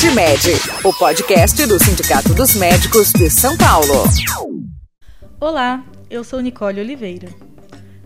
PodMed, o podcast do Sindicato dos Médicos de São Paulo. Olá, eu sou Nicole Oliveira.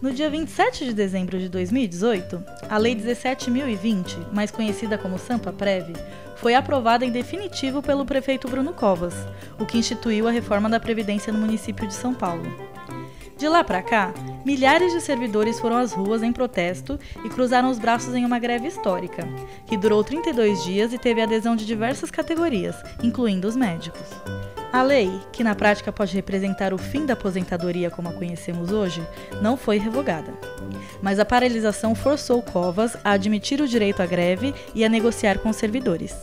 No dia 27 de dezembro de 2018, a Lei 17.020, mais conhecida como Sampa Prev, foi aprovada em definitivo pelo prefeito Bruno Covas, o que instituiu a reforma da Previdência no município de São Paulo. De lá para cá, milhares de servidores foram às ruas em protesto e cruzaram os braços em uma greve histórica, que durou 32 dias e teve adesão de diversas categorias, incluindo os médicos. A lei, que na prática pode representar o fim da aposentadoria como a conhecemos hoje, não foi revogada. Mas a paralisação forçou Covas a admitir o direito à greve e a negociar com os servidores.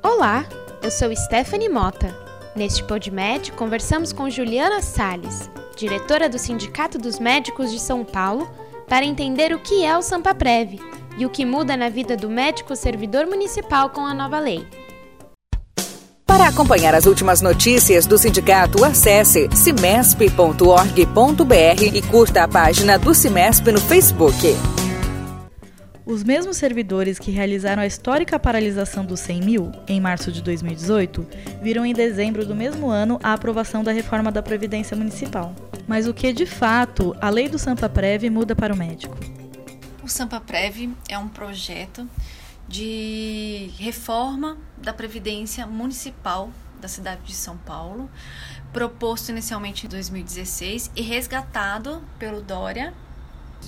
Olá, eu sou Stephanie Mota. Neste PodMed, conversamos com Juliana Sales, diretora do Sindicato dos Médicos de São Paulo, para entender o que é o Sampaprev e o que muda na vida do médico servidor municipal com a nova lei. Para acompanhar as últimas notícias do sindicato, acesse cimesp.org.br e curta a página do Cimesp no Facebook. Os mesmos servidores que realizaram a histórica paralisação dos 100 mil, em março de 2018, viram em dezembro do mesmo ano a aprovação da reforma da Previdência Municipal. Mas o que, de fato, a lei do Sampaprev muda para o médico? O Sampaprev é um projeto de reforma da Previdência Municipal da cidade de São Paulo, proposto inicialmente em 2016 e resgatado pelo Dória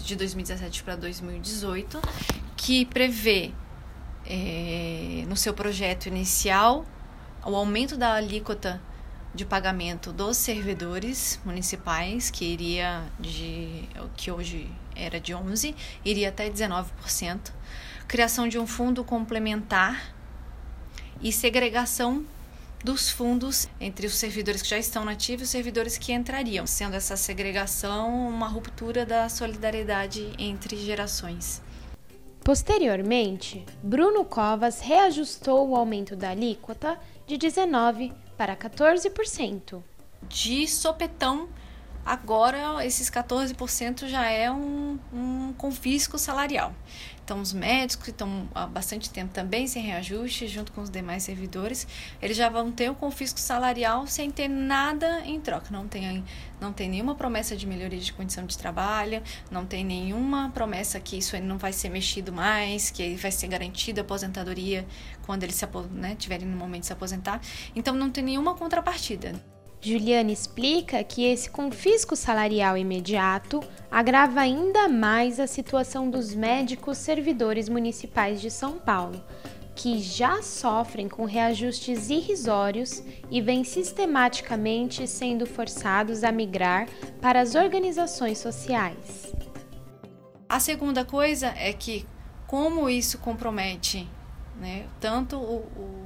de 2017 para 2018, que prevê é, no seu projeto inicial o aumento da alíquota de pagamento dos servidores municipais, que iria de que hoje era de 11, iria até 19% criação de um fundo complementar e segregação dos fundos entre os servidores que já estão nativos e os servidores que entrariam, sendo essa segregação uma ruptura da solidariedade entre gerações. Posteriormente, Bruno Covas reajustou o aumento da alíquota de 19% para 14%. De sopetão, agora esses 14% já é um, um confisco salarial. Então, os médicos que estão há bastante tempo também sem reajuste, junto com os demais servidores, eles já vão ter o confisco salarial sem ter nada em troca. Não tem, não tem nenhuma promessa de melhoria de condição de trabalho, não tem nenhuma promessa que isso não vai ser mexido mais, que vai ser garantida a aposentadoria quando eles se, né, tiverem no momento de se aposentar. Então, não tem nenhuma contrapartida. Juliana explica que esse confisco salarial imediato agrava ainda mais a situação dos médicos servidores municipais de São Paulo, que já sofrem com reajustes irrisórios e vêm sistematicamente sendo forçados a migrar para as organizações sociais. A segunda coisa é que, como isso compromete né, tanto o, o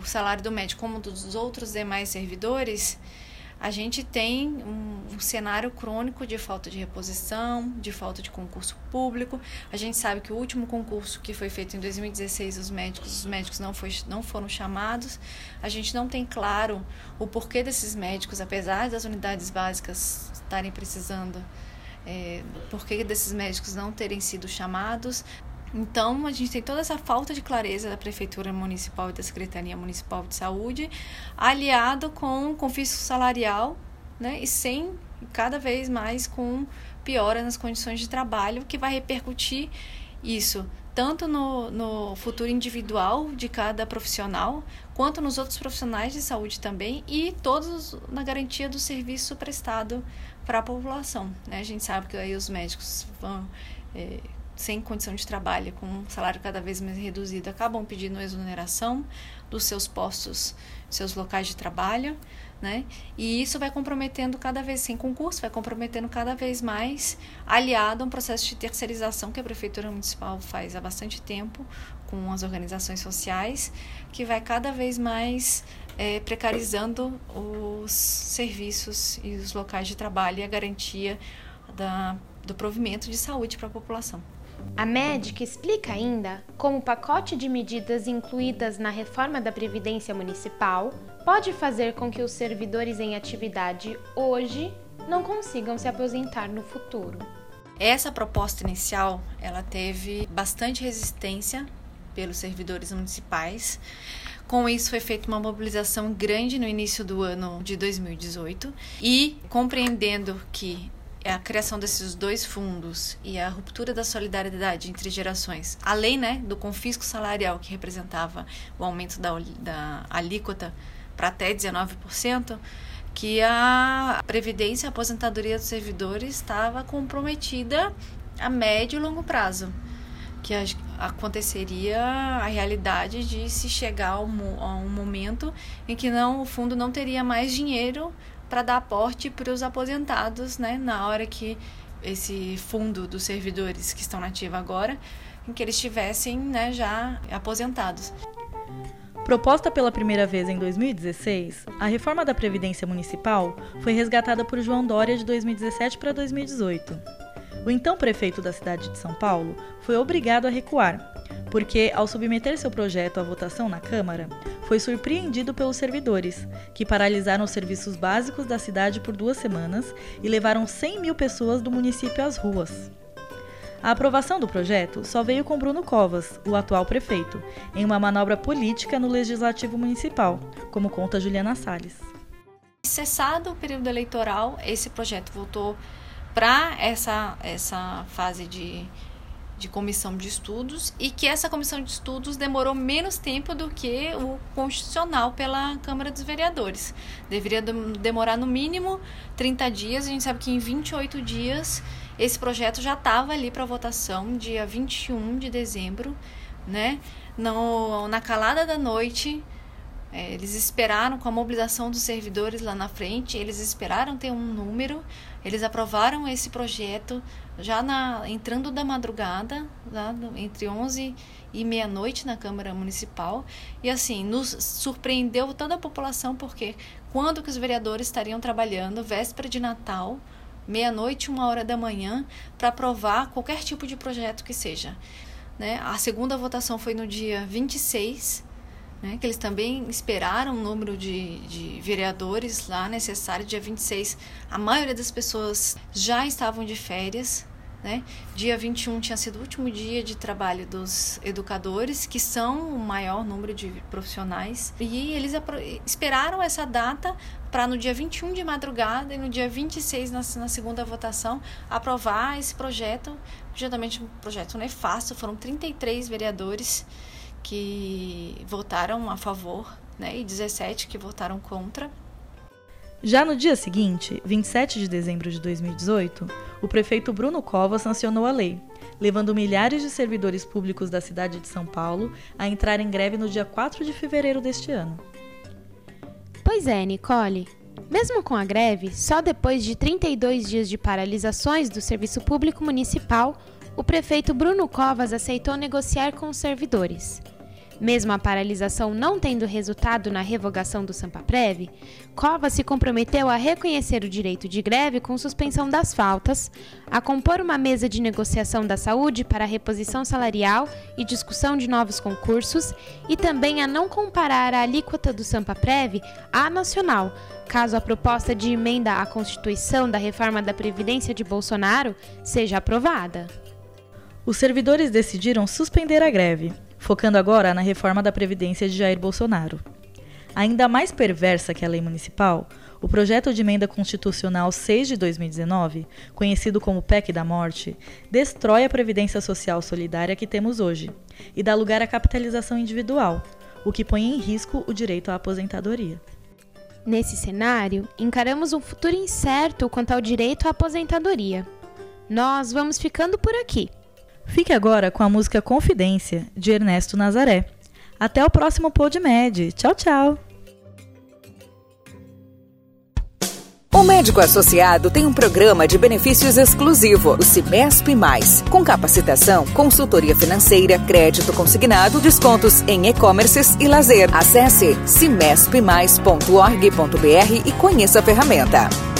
o salário do médico como dos outros demais servidores, a gente tem um, um, cenário crônico de falta de reposição, de falta de concurso público. A gente sabe que o último concurso que foi feito em 2016, os médicos, os médicos não, foi, não foram chamados. A gente não tem claro o porquê desses médicos, apesar das unidades básicas estarem precisando, é, porquê desses médicos não terem sido chamados. Então, a gente tem toda essa falta de clareza da Prefeitura Municipal e da Secretaria Municipal de Saúde, aliado com confisco salarial, né, e sem, cada vez mais, com piora nas condições de trabalho, que vai repercutir isso tanto no, no futuro individual de cada profissional, quanto nos outros profissionais de saúde também, e todos na garantia do serviço prestado para a população. Né? A gente sabe que aí os médicos vão. É, sem condição de trabalho, com um salário cada vez mais reduzido, acabam pedindo exoneração dos seus postos, seus locais de trabalho, né? E isso vai comprometendo cada vez, sem concurso, vai comprometendo cada vez mais, aliado a um processo de terceirização que a Prefeitura Municipal faz há bastante tempo com as organizações sociais, que vai cada vez mais é, precarizando os serviços e os locais de trabalho e a garantia da, do provimento de saúde para a população. A médica explica ainda como o pacote de medidas incluídas na reforma da Previdência Municipal pode fazer com que os servidores em atividade hoje não consigam se aposentar no futuro. Essa proposta inicial, ela teve bastante resistência pelos servidores municipais, Com isso, foi feita uma mobilização grande no início do ano de 2018 e compreendendo que a criação desses dois fundos e a ruptura da solidariedade entre gerações, além né, do confisco salarial que representava o aumento da, da alíquota para até 19%, que a previdência a aposentadoria dos servidores estava comprometida a médio e longo prazo, que aconteceria a realidade de se chegar a um momento em que não o fundo não teria mais dinheiro para dar aporte para os aposentados, né, na hora que esse fundo dos servidores que estão nativos agora, em que eles estivessem né, já aposentados. Proposta pela primeira vez em 2016, a reforma da Previdência Municipal foi resgatada por João Dória de 2017 para 2018. O então prefeito da cidade de São Paulo foi obrigado a recuar, porque, ao submeter seu projeto à votação na Câmara, foi surpreendido pelos servidores, que paralisaram os serviços básicos da cidade por duas semanas e levaram 100 mil pessoas do município às ruas. A aprovação do projeto só veio com Bruno Covas, o atual prefeito, em uma manobra política no Legislativo Municipal, como conta Juliana Salles. Cessado o período eleitoral, esse projeto voltou para essa, essa fase de, de comissão de estudos e que essa comissão de estudos demorou menos tempo do que o constitucional pela Câmara dos Vereadores. Deveria demorar no mínimo 30 dias, a gente sabe que em 28 dias esse projeto já estava ali para votação, dia 21 de dezembro, né? No, na calada da noite, é, eles esperaram com a mobilização dos servidores lá na frente, eles esperaram ter um número, eles aprovaram esse projeto já na, entrando da madrugada, lá, entre 11 e meia-noite na Câmara Municipal. E assim, nos surpreendeu toda a população, porque quando que os vereadores estariam trabalhando, véspera de Natal, meia-noite, uma hora da manhã, para aprovar qualquer tipo de projeto que seja. Né? A segunda votação foi no dia 26, né? que eles também esperaram o número de, de vereadores lá necessário. Dia 26, a maioria das pessoas já estavam de férias. Né? Dia 21 tinha sido o último dia de trabalho dos educadores, que são o maior número de profissionais, e eles esperaram essa data para no dia 21 de madrugada e no dia 26, na, na segunda votação, aprovar esse projeto. Justamente um projeto nefasto, foram 33 vereadores que votaram a favor né, e 17 que votaram contra. Já no dia seguinte, 27 de dezembro de 2018, o prefeito Bruno Covas sancionou a lei, levando milhares de servidores públicos da cidade de São Paulo a entrar em greve no dia 4 de fevereiro deste ano. Pois é, Nicole. Mesmo com a greve, só depois de 32 dias de paralisações do serviço público municipal, o prefeito Bruno Covas aceitou negociar com os servidores. Mesmo a paralisação não tendo resultado na revogação do Sampaprev, Covas se comprometeu a reconhecer o direito de greve com suspensão das faltas, a compor uma mesa de negociação da saúde para reposição salarial e discussão de novos concursos e também a não comparar a alíquota do Sampaprev à nacional, caso a proposta de emenda à Constituição da reforma da Previdência de Bolsonaro seja aprovada. Os servidores decidiram suspender a greve focando agora na reforma da Previdência de Jair Bolsonaro. Ainda mais perversa que a lei municipal, o projeto de emenda constitucional 6 de 2019, conhecido como PEC da Morte, destrói a previdência social solidária que temos hoje e dá lugar à capitalização individual, o que põe em risco o direito à aposentadoria. Nesse cenário, encaramos um futuro incerto quanto ao direito à aposentadoria. Nós vamos ficando por aqui. Fique agora com a música Confidência, de Ernesto Nazaré. Até o próximo PodMed. Tchau, tchau! O médico associado tem um programa de benefícios exclusivo, o Cimesp Mais, com capacitação, consultoria financeira, crédito consignado, descontos em e-commerces e lazer. Acesse cimespmais.org.br e conheça a ferramenta.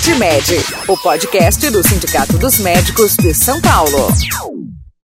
Sindmed, o podcast do Sindicato dos Médicos de São Paulo.